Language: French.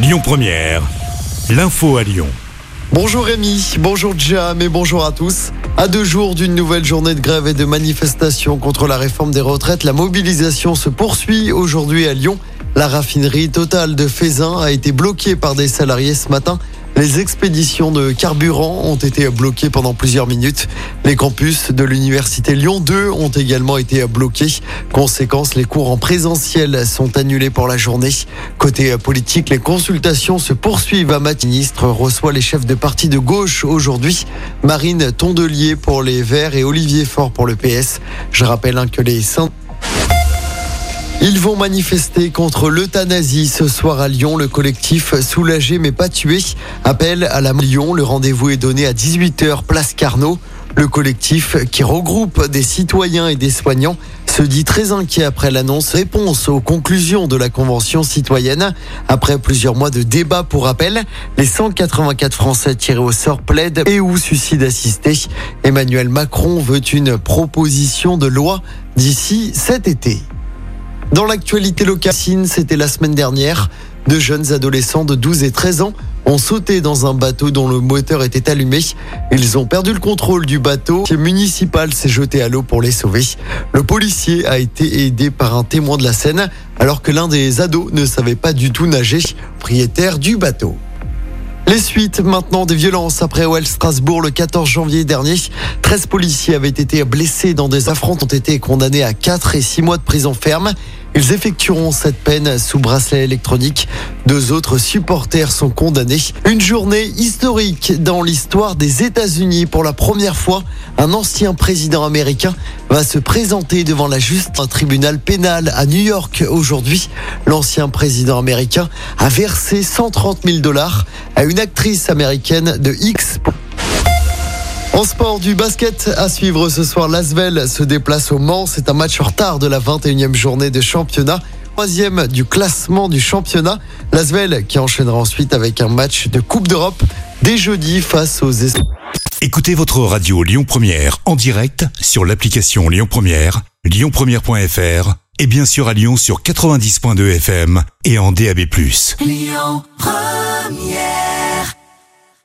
Lyon Première, l'info à Lyon. Bonjour Rémi, bonjour Jam et bonjour à tous. À deux jours d'une nouvelle journée de grève et de manifestation contre la réforme des retraites, la mobilisation se poursuit aujourd'hui à Lyon. La raffinerie totale de Fézin a été bloquée par des salariés ce matin. Les expéditions de carburant ont été bloquées pendant plusieurs minutes. Les campus de l'université Lyon 2 ont également été bloqués. Conséquence, les cours en présentiel sont annulés pour la journée. Côté politique, les consultations se poursuivent. Un ministre reçoit les chefs de parti de gauche aujourd'hui. Marine Tondelier pour les Verts et Olivier Faure pour le PS. Je rappelle hein, que les ils vont manifester contre l'euthanasie ce soir à Lyon. Le collectif Soulagé mais pas tué appelle à la Lyon. Le rendez-vous est donné à 18h place Carnot. Le collectif qui regroupe des citoyens et des soignants se dit très inquiet après l'annonce réponse aux conclusions de la Convention citoyenne. Après plusieurs mois de débat pour rappel, les 184 Français tirés au sort plaident et ou suicide assisté. Emmanuel Macron veut une proposition de loi d'ici cet été. Dans l'actualité locale, c'était la semaine dernière. Deux jeunes adolescents de 12 et 13 ans ont sauté dans un bateau dont le moteur était allumé. Ils ont perdu le contrôle du bateau. Le municipal s'est jeté à l'eau pour les sauver. Le policier a été aidé par un témoin de la scène alors que l'un des ados ne savait pas du tout nager, propriétaire du bateau. Les suites maintenant des violences après OL Strasbourg le 14 janvier dernier. 13 policiers avaient été blessés dans des affrontes, ont été condamnés à 4 et 6 mois de prison ferme. Ils effectueront cette peine sous bracelet électronique. Deux autres supporters sont condamnés. Une journée historique dans l'histoire des États-Unis. Pour la première fois, un ancien président américain va se présenter devant la juste un tribunal pénal à New York aujourd'hui. L'ancien président américain a versé 130 000 dollars à une actrice américaine de X. En sport du basket à suivre ce soir, Lasvel se déplace au Mans. C'est un match en retard de la 21e journée de championnat. Troisième du classement du championnat. Lasvel qui enchaînera ensuite avec un match de Coupe d'Europe dès jeudi face aux Écoutez votre radio Lyon Première en direct sur l'application Lyon Première, lyonpremière.fr et bien sûr à Lyon sur 90.2 FM et en DAB+. Lyon Première